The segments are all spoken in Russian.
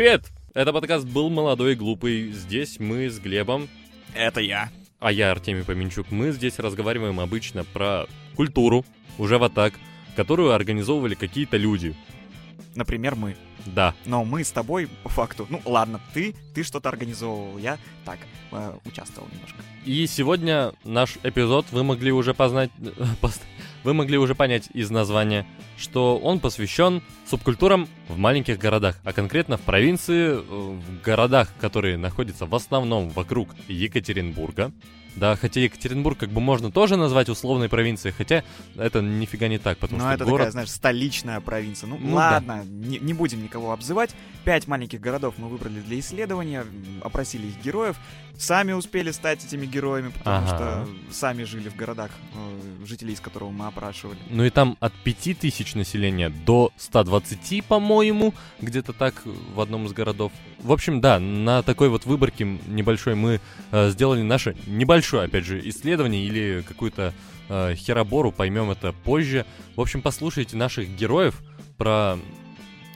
Привет! Это подкаст «Был молодой и глупый». Здесь мы с Глебом, Это я. а я Артемий Поменчук. Мы здесь разговариваем обычно про культуру, уже вот так, которую организовывали какие-то люди. Например, мы. Да, Но мы с тобой, по факту, ну ладно, ты, ты что-то организовывал, я так, э, участвовал немножко. И сегодня наш эпизод вы могли уже познать, пос- вы могли уже понять из названия, что он посвящен субкультурам в маленьких городах, а конкретно в провинции, э, в городах, которые находятся в основном вокруг Екатеринбурга. Да, хотя Екатеринбург как бы можно тоже назвать условной провинцией, хотя это нифига не так, потому Ну что это город... такая, знаешь, столичная провинция. Ну, Ну ладно, не, не будем никого обзывать. Пять маленьких городов мы выбрали для исследования, опросили их героев. Сами успели стать этими героями, потому Ага. что сами жили в городах, э, жителей из которого мы опрашивали. Ну и там от 5000 населения до 120, по-моему, где-то так в одном из городов. В общем, да, на такой вот выборке небольшой мы э, сделали наше небольшое, опять же, исследование или какую-то э, херобору, поймем это позже. В общем, послушайте наших героев про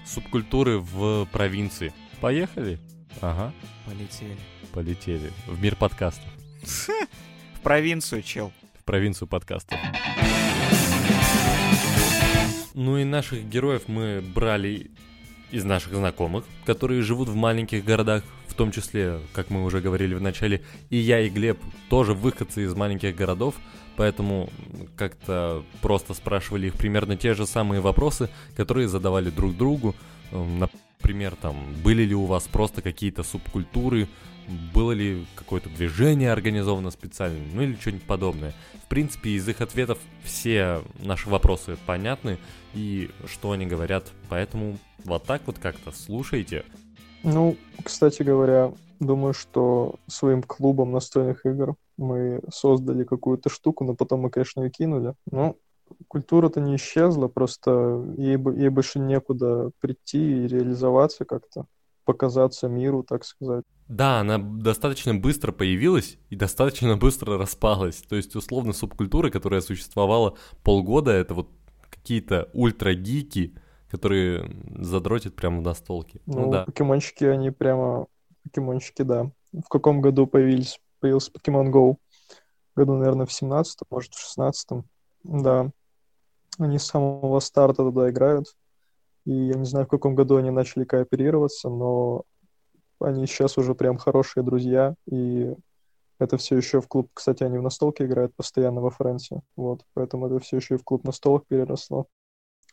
субкультуры в провинции. Поехали? Ага, Полетели. полетели. В мир подкастов. В провинцию, чел. в провинцию подкастов. Ну и наших героев мы брали из наших знакомых, которые живут в маленьких городах, в том числе, как мы уже говорили в начале, и я, и Глеб тоже выходцы из маленьких городов, поэтому как-то просто спрашивали их примерно те же самые вопросы, которые задавали друг другу. Эм, Например, там, были ли у вас просто какие-то субкультуры, было ли какое-то движение организовано специально, ну или что-нибудь подобное. В принципе, из их ответов все наши вопросы понятны и что они говорят, поэтому вот так вот как-то слушайте. Ну, кстати говоря, думаю, что своим клубом настольных игр мы создали какую-то штуку, но потом мы, конечно, ее кинули. Но культура-то не исчезла, просто ей, ей больше некуда прийти и реализоваться как-то, показаться миру, так сказать. Да, она достаточно быстро появилась и достаточно быстро распалась. То есть, условно, субкультура, которая существовала полгода, это вот какие-то ультра-гики, которые задротят прямо в настолке. Ну, Ну, да. покемончики, они прямо... Покемончики, да. В каком году появились? Появился Pokemon Go? Году, наверное, в 17 может, в 16 Да. Они с самого старта туда играют. И я не знаю, в каком году они начали кооперироваться, но они сейчас уже прям хорошие друзья. И это все еще в клуб... Кстати, они в настолке играют постоянно во Франции. Вот. Поэтому это все еще и в клуб настолок переросло.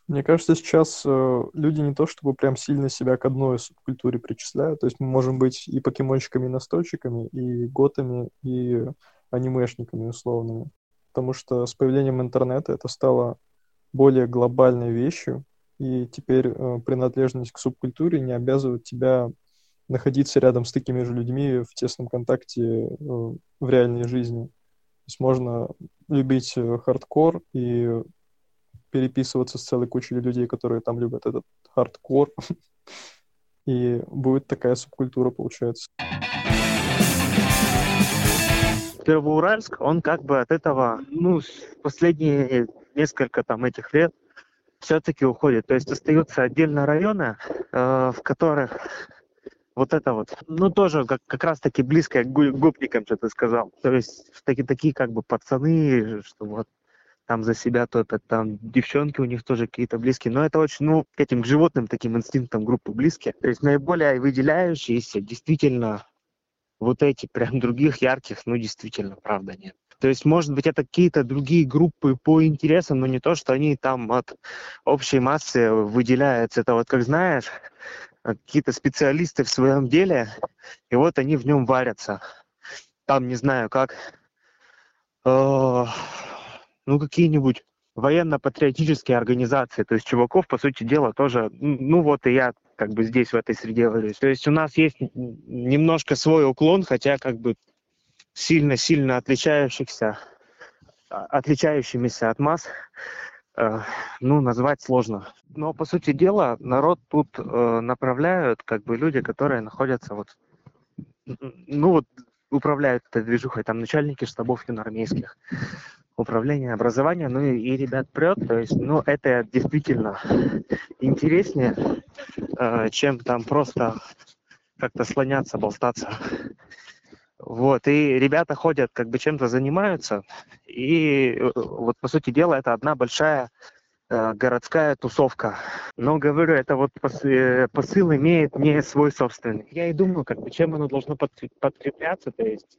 Мне кажется, сейчас э, люди не то чтобы прям сильно себя к одной субкультуре причисляют. То есть мы можем быть и покемончиками, и настольщиками, и готами, и анимешниками условными. Потому что с появлением интернета это стало более глобальной вещью, и теперь э, принадлежность к субкультуре не обязывает тебя находиться рядом с такими же людьми в тесном контакте э, в реальной жизни. То есть можно любить э, хардкор и переписываться с целой кучей людей, которые там любят этот хардкор. И будет такая субкультура, получается. Первоуральск, он как бы от этого, ну, последние несколько там этих лет все-таки уходит. То есть остаются отдельно районы, э, в которых вот это вот, ну, тоже как, как раз-таки близко к гопникам, что ты сказал. То есть такие, такие как бы пацаны, что вот там за себя топят, там девчонки у них тоже какие-то близкие, но это очень, ну, к этим к животным таким инстинктам группы близкие. То есть наиболее выделяющиеся действительно вот эти прям других ярких, ну, действительно, правда, нет. То есть, может быть, это какие-то другие группы по интересам, но не то, что они там от общей массы выделяются. Это вот, как знаешь, какие-то специалисты в своем деле, и вот они в нем варятся. Там, не знаю, как, э, ну, какие-нибудь военно-патриотические организации. То есть чуваков, по сути дела, тоже, ну вот и я как бы здесь в этой среде варюсь. То есть у нас есть немножко свой уклон, хотя как бы сильно-сильно отличающихся, а, отличающимися от масс, э, ну, назвать сложно. Но, по сути дела, народ тут э, направляют как бы люди, которые находятся вот, ну вот, управляют этой движухой, там начальники штабов юноармейских, управления образования, ну и, и ребят прет, то есть, ну, это действительно интереснее, э, чем там просто как-то слоняться, болтаться. Вот, и ребята ходят, как бы чем-то занимаются, и э, вот, по сути дела, это одна большая э, городская тусовка. Но, говорю, это вот пос, э, посыл имеет не свой собственный. Я и думаю, как бы, чем оно должно подкрепляться, то есть,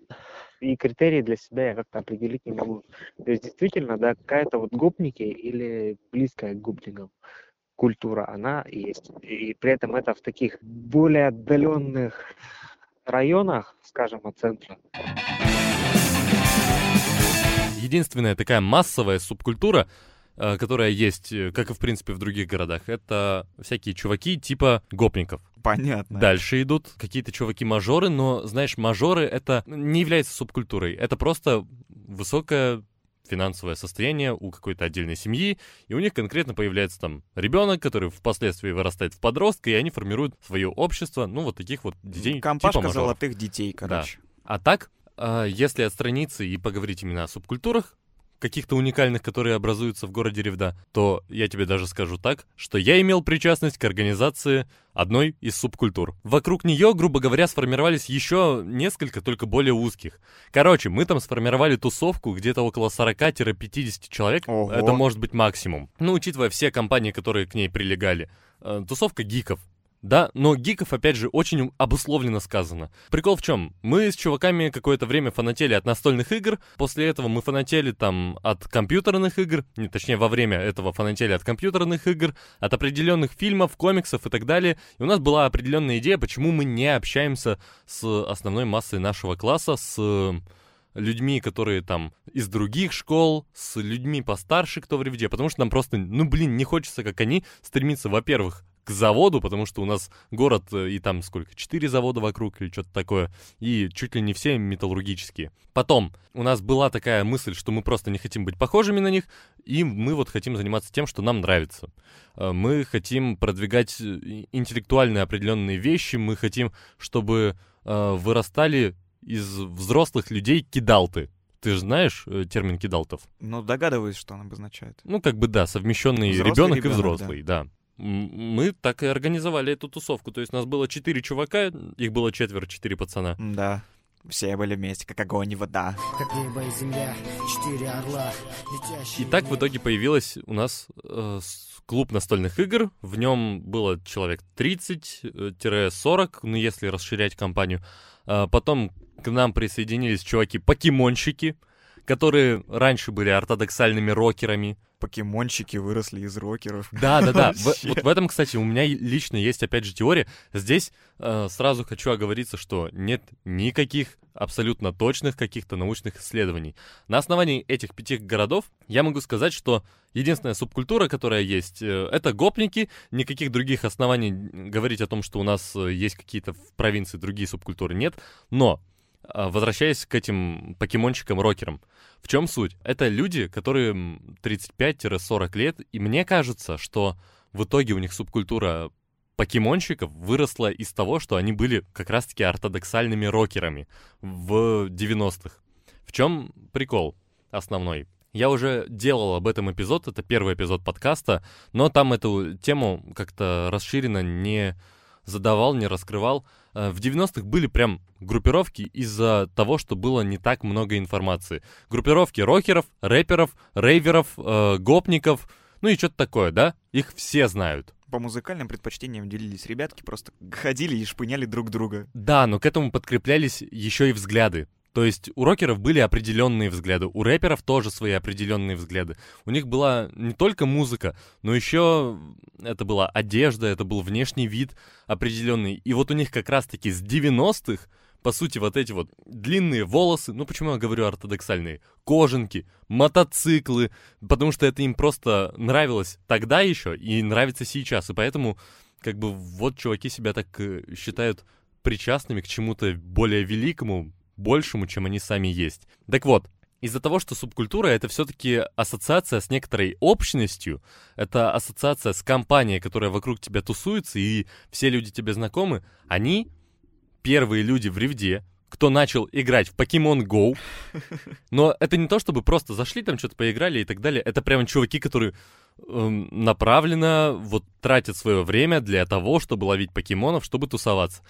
и критерии для себя я как-то определить не могу. То есть, действительно, да, какая-то вот гопники или близкая к гопникам культура, она есть. И при этом это в таких более отдаленных районах, скажем, от центра. Единственная такая массовая субкультура, э, которая есть, э, как и в принципе в других городах, это всякие чуваки типа гопников. Понятно. Дальше идут какие-то чуваки-мажоры, но, знаешь, мажоры это не является субкультурой. Это просто высокая финансовое состояние у какой-то отдельной семьи, и у них конкретно появляется там ребенок, который впоследствии вырастает в подростка, и они формируют свое общество, ну, вот таких вот детей. Компашка типа золотых детей, короче. Да. А так, а, если отстраниться и поговорить именно о субкультурах, каких-то уникальных, которые образуются в городе Ревда, то я тебе даже скажу так, что я имел причастность к организации одной из субкультур. Вокруг нее, грубо говоря, сформировались еще несколько, только более узких. Короче, мы там сформировали тусовку где-то около 40-50 человек. Ого. Это может быть максимум. Ну, учитывая все компании, которые к ней прилегали. Э, Тусовка гиков. Да, но гиков, опять же, очень обусловленно сказано. Прикол в чем? Мы с чуваками какое-то время фанатели от настольных игр, после этого мы фанатели там от компьютерных игр, не, точнее, во время этого фанатели от компьютерных игр, от определенных фильмов, комиксов и так далее. И у нас была определенная идея, почему мы не общаемся с основной массой нашего класса, с людьми, которые там из других школ, с людьми постарше, кто в ревде, потому что нам просто, ну блин, не хочется, как они, стремиться, во-первых, к заводу, потому что у нас город, э, и там сколько, четыре завода вокруг или что-то такое, и чуть ли не все металлургические. Потом, у нас была такая мысль, что мы просто не хотим быть похожими на них, и мы вот хотим заниматься тем, что нам нравится. Э, Мы хотим продвигать э, интеллектуальные определенные вещи, мы хотим, чтобы вырастали из взрослых людей кидалты. Ты же знаешь термин кидалтов? Ну, догадываюсь, что он обозначает. Ну, как бы да, совмещенный Взрослый ребенок и ребенок, взрослый, да. М, Мы так и организовали эту тусовку. То есть нас было четыре чувака, их было четверо, четыре пацана. Да. Все были вместе, как огонь и вода. Как небо и земля, четыре орла, летящие... И так в итоге появилась у нас э, клуб настольных игр. В нем было человек 30-40, ну если расширять компанию. А потом к нам присоединились чуваки-покемонщики, которые раньше были ортодоксальными рокерами. Покемончики выросли из рокеров. Да, да, да. В- вот в этом, кстати, у меня лично есть опять же теория. Здесь э, сразу хочу оговориться, что нет никаких абсолютно точных каких-то научных исследований. На основании этих пяти городов я могу сказать, что единственная субкультура, которая есть, э, это гопники. Никаких других оснований говорить о том, что у нас э, есть какие-то в провинции другие субкультуры, нет. Но Возвращаясь к этим покемончикам-рокерам, в чем суть? Это люди, которые м, 35-40 лет, и мне кажется, что в итоге у них субкультура покемонщиков выросла из того, что они были как раз-таки ортодоксальными рокерами в 90-х. В чем прикол основной? Я уже делал об этом эпизод, это первый эпизод подкаста, но там эту тему как-то расширенно не задавал, не раскрывал. Э, В 90-х были прям группировки из-за того, что было не так много информации. Группировки рокеров, рэперов, рейверов, э, гопников, ну и что-то такое, да? Их все знают. По музыкальным предпочтениям делились ребятки, просто ходили и шпыняли друг друга. Да, но к этому подкреплялись еще и взгляды. То есть у рокеров были определенные взгляды, у рэперов тоже свои определенные взгляды. У них была не только музыка, но еще это была одежда, это был внешний вид определенный. И вот у них как раз-таки с 90-х, по сути, вот эти вот длинные волосы, ну почему я говорю ортодоксальные, кожанки, мотоциклы, потому что это им просто нравилось тогда еще и нравится сейчас. И поэтому, как бы, вот чуваки себя так э, считают причастными к чему-то более великому, большему, чем они сами есть. Так вот, из-за того, что субкультура это все-таки ассоциация с некоторой общностью, это ассоциация с компанией, которая вокруг тебя тусуется, и все люди тебе знакомы, они первые люди в Ревде, кто начал играть в Pokemon Go. Но это не то, чтобы просто зашли там, что-то поиграли и так далее. Это прямо чуваки, которые эм, направленно вот тратят свое время для того, чтобы ловить покемонов, чтобы тусоваться.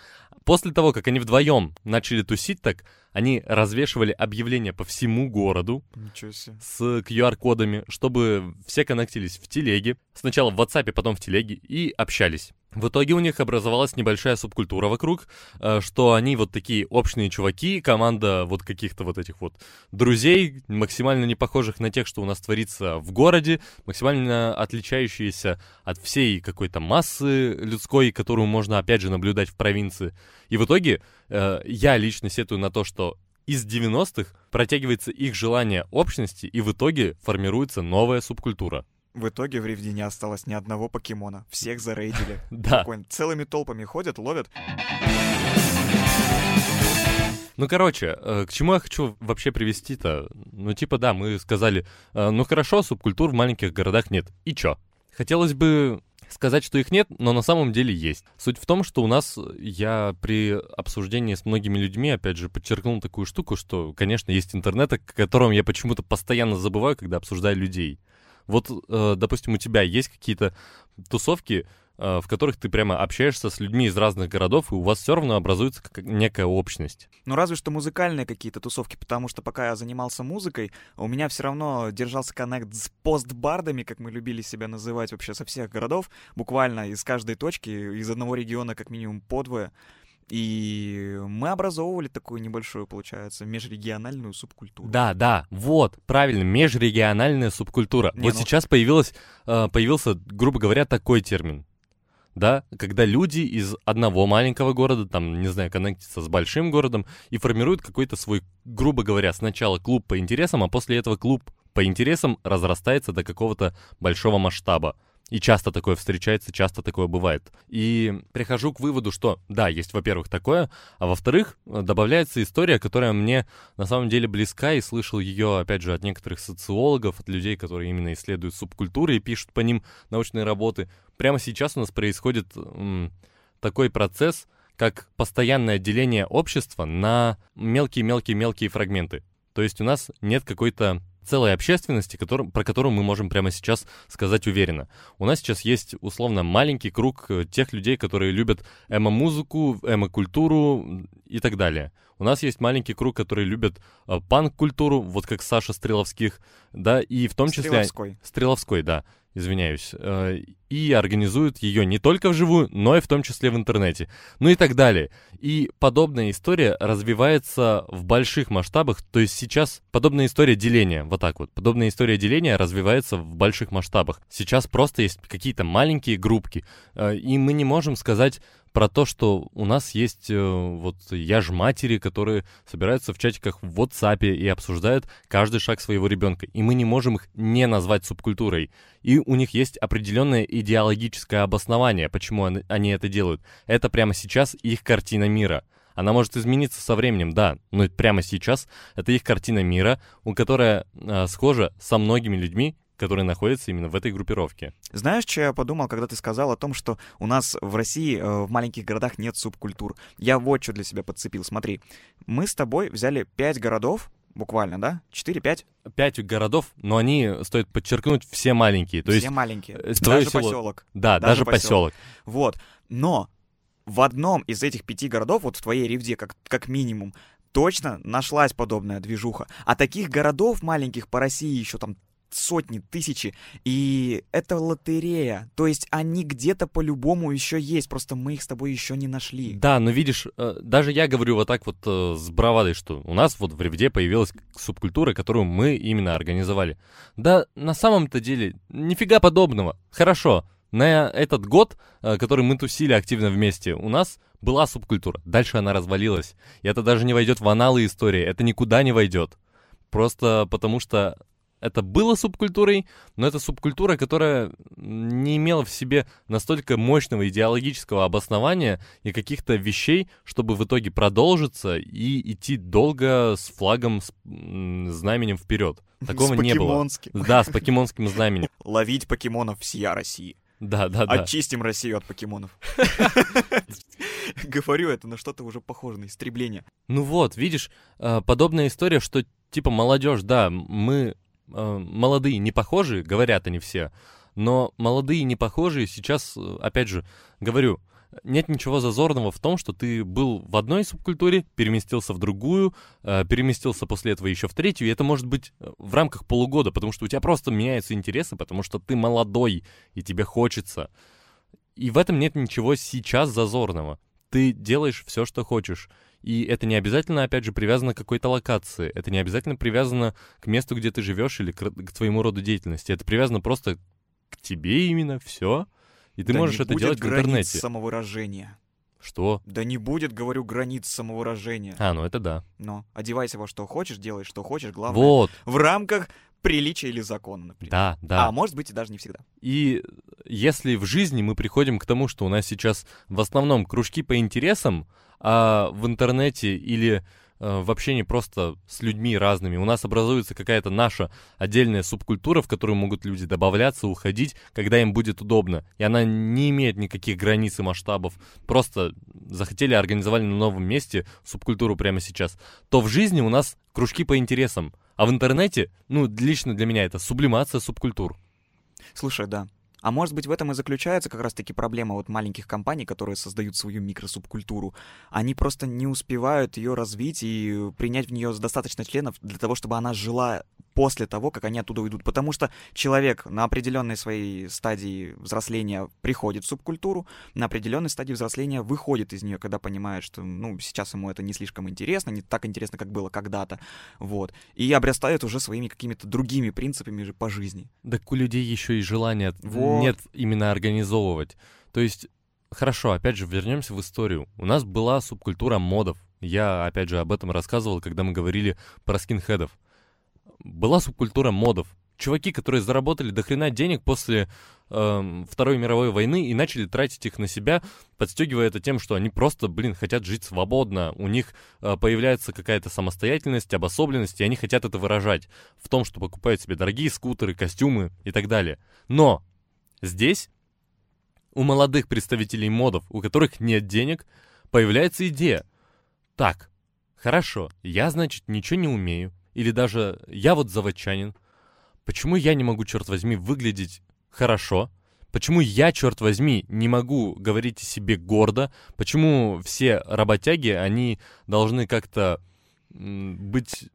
После того, как они вдвоем начали тусить так, они развешивали объявления по всему городу с QR-кодами, чтобы все коннектились в телеге. Сначала в WhatsApp, потом в телеге и общались. В итоге у них образовалась небольшая субкультура вокруг, э, что они вот такие общие чуваки, команда вот каких-то вот этих вот друзей, максимально не похожих на тех, что у нас творится в городе, максимально отличающиеся от всей какой-то массы людской, которую можно опять же наблюдать в провинции. И в итоге э, я лично сетую на то, что из 90-х протягивается их желание общности, и в итоге формируется новая субкультура. В итоге в Ривде не осталось ни одного покемона. Всех зарейдили. Да. Целыми толпами ходят, ловят. Ну, короче, э, к чему я хочу вообще привести-то? Ну, типа, да, мы сказали, э, ну хорошо, субкультур в маленьких городах нет. И чё? Хотелось бы сказать, что их нет, но на самом деле есть. Суть в том, что у нас, я при обсуждении с многими людьми, опять же, подчеркнул такую штуку, что, конечно, есть интернет, о котором я почему-то постоянно забываю, когда обсуждаю людей. Вот, э, допустим, у тебя есть какие-то тусовки, в которых ты прямо общаешься с людьми из разных городов, и у вас все равно образуется некая общность. Ну, разве что музыкальные какие-то тусовки, потому что пока я занимался музыкой, у меня все равно держался коннект с постбардами, как мы любили себя называть вообще со всех городов, буквально из каждой точки, из одного региона как минимум по двое. И мы образовывали такую небольшую, получается, межрегиональную субкультуру. Да, да, вот, правильно, межрегиональная субкультура. Не, вот ну- сейчас появилась, э, появился, грубо говоря, такой термин. Да, когда люди из одного маленького города, там, не знаю, коннектятся с большим городом и формируют какой-то свой, грубо говоря, сначала клуб по интересам, а после этого клуб по интересам разрастается до какого-то большого масштаба. И часто такое встречается, часто такое бывает. И прихожу к выводу, что да, есть, во-первых, такое, а во-вторых, добавляется история, которая мне на самом деле близка, и слышал ее, опять же, от некоторых социологов, от людей, которые именно исследуют субкультуры и пишут по ним научные работы. Прямо сейчас у нас происходит м, такой процесс, как постоянное деление общества на мелкие-мелкие-мелкие фрагменты. То есть у нас нет какой-то целой общественности, которым, про которую мы можем прямо сейчас сказать уверенно. У нас сейчас есть, условно, маленький круг э, тех людей, которые любят эмо-музыку, эмо-культуру и так далее. У нас есть маленький круг, которые любят э, панк-культуру, вот как Саша Стреловских, да, и в том числе... Стреловской. Стреловской, да, извиняюсь. Э, И организуют ее не только вживую, но и в том числе в интернете. Ну и так далее. И подобная история развивается в больших масштабах. То есть сейчас подобная история деления, вот так вот, подобная история деления развивается в больших масштабах. Сейчас просто есть какие-то маленькие группки. э, И мы не можем сказать про то, что у нас есть э, вот я ж матери, которые собираются в чатиках в WhatsApp и обсуждают каждый шаг своего ребенка. И мы не можем их не назвать субкультурой. И у них есть определенное идеологическое обоснование, почему они- это делают. Это прямо сейчас их картина мира. Она может измениться со временем, да, но прямо сейчас это их картина мира, у которая э, схожа со многими людьми, которые находятся именно в этой группировке. Знаешь, что я подумал, когда ты сказал о том, что у нас в России э, в маленьких городах нет субкультур? Я вот что для себя подцепил. Смотри, мы с тобой взяли пять городов, буквально, да? Четыре-пять? Пять городов, но они, стоит подчеркнуть, все маленькие. То Все есть, маленькие. э, Даже село- поселок. да, даже даже, посёлок. поселок. Вот. Но в одном из этих пяти городов, вот в твоей ревде, как, как минимум, точно нашлась подобная движуха. А таких городов маленьких по России еще там сотни, тысячи. И это лотерея. То есть они где-то по-любому еще есть, просто мы их с тобой еще не нашли. Да, но видишь, э, даже я говорю вот так вот э, с бравадой, что у нас вот в Ревде появилась субкультура, которую мы именно организовали. Да, на самом-то деле, нифига подобного. Хорошо, на этот год, э, который мы тусили активно вместе, у нас была субкультура. Дальше она развалилась. И это даже не войдет в аналы истории, это никуда не войдет. Просто потому что это было субкультурой, но это субкультура, которая не имела в себе настолько мощного идеологического обоснования и каких-то вещей, чтобы в итоге продолжиться и идти долго с флагом, с знаменем вперед. Такого не было. Да, с покемонским знаменем. Ловить покемонов всея России. Да, да, да. Очистим Россию от покемонов. Говорю, это на что-то уже похоже на истребление. Ну вот, видишь, э, подобная история, что типа молодежь, да, мы молодые, не похожие, говорят они все, но молодые, не похожие сейчас, э, опять же, говорю, нет ничего зазорного в том, что ты был в одной субкультуре, переместился в другую, э, переместился после этого еще в третью, и это может быть э, в рамках полугода, потому что у тебя просто меняются интересы, потому что ты молодой, и тебе хочется. И в этом нет ничего сейчас зазорного. Ты делаешь все, что хочешь. И это не обязательно, опять же, привязано к какой-то локации. Это не обязательно привязано к месту, где ты живешь, или к, к твоему роду деятельности. Это привязано просто к тебе именно, все. И ты Да можешь это делать в интернете. самовыражения. Что? Да не будет, говорю, границ самовыражения. А, ну это да. Но одевайся во что хочешь, делай что хочешь, главное, Вот, в рамках приличия или закона, например. да, да. А может быть и даже не всегда. И если в жизни мы приходим к тому, что у нас сейчас в основном кружки по интересам, а в интернете или э, в общении просто с людьми разными у нас образуется какая-то наша отдельная субкультура, в которую могут люди добавляться, уходить, когда им будет удобно. И она не имеет никаких границ и масштабов. Просто захотели, организовали на новом месте субкультуру прямо сейчас. То в жизни у нас кружки по интересам. А в интернете, ну, лично для меня это сублимация субкультур. Слушай, да. А может быть, в этом и заключается как раз-таки проблема вот маленьких компаний, которые создают свою микросубкультуру. Они просто не успевают ее развить и принять в нее достаточно членов для того, чтобы она жила после того, как они оттуда уйдут. Потому что человек на определенной своей стадии взросления приходит в субкультуру, на определенной стадии взросления выходит из нее, когда понимает, что ну, сейчас ему это не слишком интересно, не так интересно, как было когда-то. Вот. И обрастает уже своими какими-то другими принципами же по жизни. Так у людей еще и желания Вот. нет именно организовывать. То есть, хорошо, опять же, вернемся в историю. У нас была субкультура модов. Я, опять же, об этом рассказывал, когда мы говорили про скинхедов. Была субкультура модов. Чуваки, которые заработали до хрена денег после эм, Второй мировой войны и начали тратить их на себя, подстегивая это тем, что они просто, блин, хотят жить свободно, у них э, появляется какая-то самостоятельность, обособленность, и они хотят это выражать в том, что покупают себе дорогие скутеры, костюмы и так далее. Но здесь у молодых представителей модов, у которых нет денег, появляется идея. Так, хорошо, я, значит, ничего не умею, или даже я вот заводчанин, почему я не могу, черт возьми, выглядеть хорошо? Почему я, черт возьми, не могу говорить о себе гордо? Почему все работяги, они должны как-то быть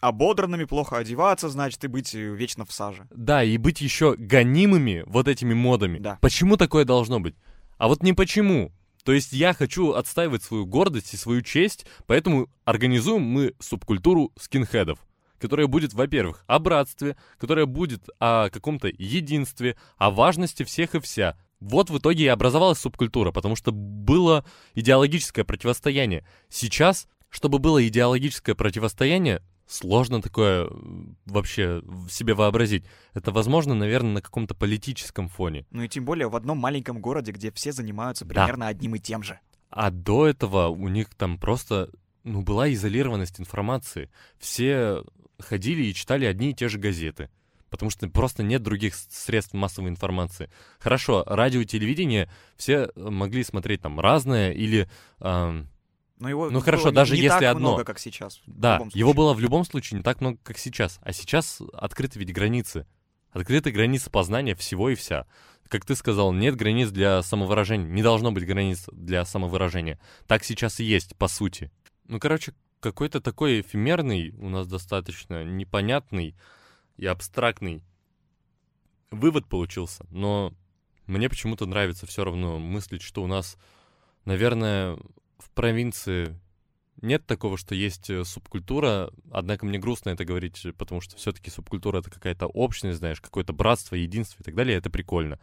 Ободранными, плохо одеваться, значит, и быть э, вечно в саже. Да, и быть еще гонимыми вот этими модами. Да. Почему такое должно быть? А вот не почему. То есть я хочу отстаивать свою гордость и свою честь, поэтому организуем мы субкультуру скинхедов, которая будет, во-первых, о братстве, которая будет о каком-то единстве, о важности всех и вся. Вот в итоге и образовалась субкультура, потому что было идеологическое противостояние. Сейчас, чтобы было идеологическое противостояние, сложно такое вообще в себе вообразить. Это возможно, наверное, на каком-то политическом фоне. Ну и тем более в одном маленьком городе, где все занимаются Да. примерно одним и тем же. А до этого у них там просто, ну, была изолированность информации. Все ходили и читали одни и те же газеты. Потому что просто нет других средств массовой информации. Хорошо, радио и телевидение все э, могли смотреть там разное или... ам, Но его Ну, хорошо, не- даже не если так одно. много, как сейчас. Да, его было в любом случае не так много, как сейчас. А сейчас открыты ведь границы. Открыты границы познания всего и вся. Как ты сказал, нет границ для самовыражения. Не должно быть границ для самовыражения. Так сейчас и есть, по сути. Ну, короче, какой-то такой эфемерный, у нас достаточно непонятный и абстрактный вывод получился. Но мне почему-то нравится все равно мыслить, что у нас, наверное, в провинции нет такого, что есть э, субкультура, однако мне грустно это говорить, потому что все-таки субкультура это какая-то общность, знаешь, какое-то братство, единство и так далее, это прикольно.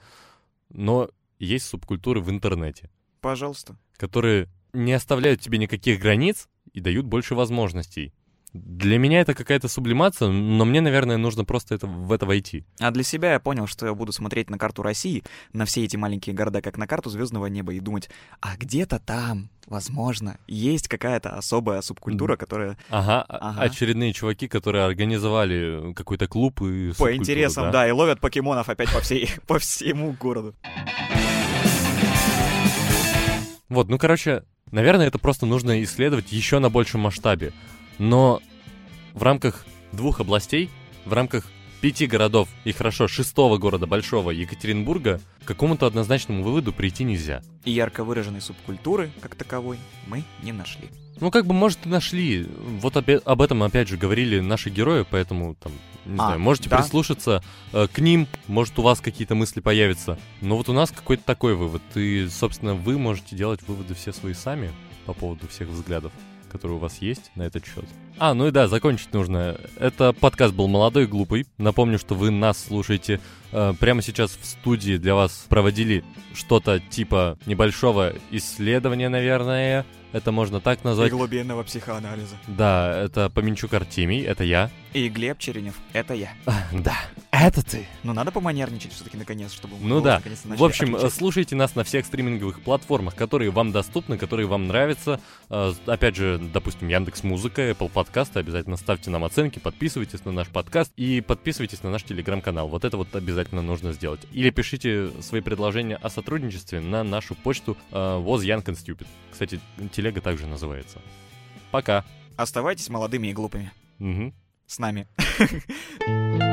Но есть субкультуры в интернете, Пожалуйста. которые не оставляют тебе никаких границ и дают больше возможностей. Для меня это какая-то сублимация, но мне, наверное, нужно просто это, в это войти. А для себя я понял, что я буду смотреть на карту России, на все эти маленькие города, как на карту звездного неба, и думать, а где-то там, возможно, есть какая-то особая субкультура, которая Ага, а- Ага. очередные чуваки, которые организовали какой-то клуб и по интересам, да? да, и ловят покемонов опять по всей, по всему городу. Вот, ну, короче, наверное, это просто нужно исследовать еще на большем масштабе. Но в рамках двух областей, в рамках пяти городов и хорошо шестого города большого Екатеринбурга к какому-то однозначному выводу прийти нельзя. И ярко выраженной субкультуры, как таковой, мы не нашли. Ну, как бы, может, и нашли. Вот опя- об этом, опять же, говорили наши герои, поэтому, там, не А, знаю, можете да. прислушаться э, к ним, может, у вас какие-то мысли появятся. Но вот у нас какой-то такой вывод. И, собственно, вы можете делать выводы все свои сами по поводу всех взглядов, которые у вас есть на этот счет. А, ну и да, закончить нужно. Это подкаст был «Молодой и глупый». Напомню, что вы нас слушаете э, прямо сейчас в студии. Для вас проводили что-то типа небольшого исследования, наверное. Это можно так И назвать. глубинного психоанализа. Да, это Поменчук Артемий, это я. И Глеб Черенев, это я. Да, это ты. Ну, надо поманерничать все-таки наконец, чтобы мы Ну да. В общем, отличать. слушайте нас на всех стриминговых платформах, которые вам доступны, которые вам нравятся. Э, Опять же, допустим, Яндекс Музыка, Apple подкасты. Обязательно ставьте нам оценки, подписывайтесь на наш подкаст и подписывайтесь на наш телеграм-канал. Вот это вот обязательно нужно сделать. Или пишите свои предложения о сотрудничестве на нашу почту э, was young and stupid. Кстати, телега также называется. Пока. Оставайтесь молодыми и глупыми. Мгм. С нами.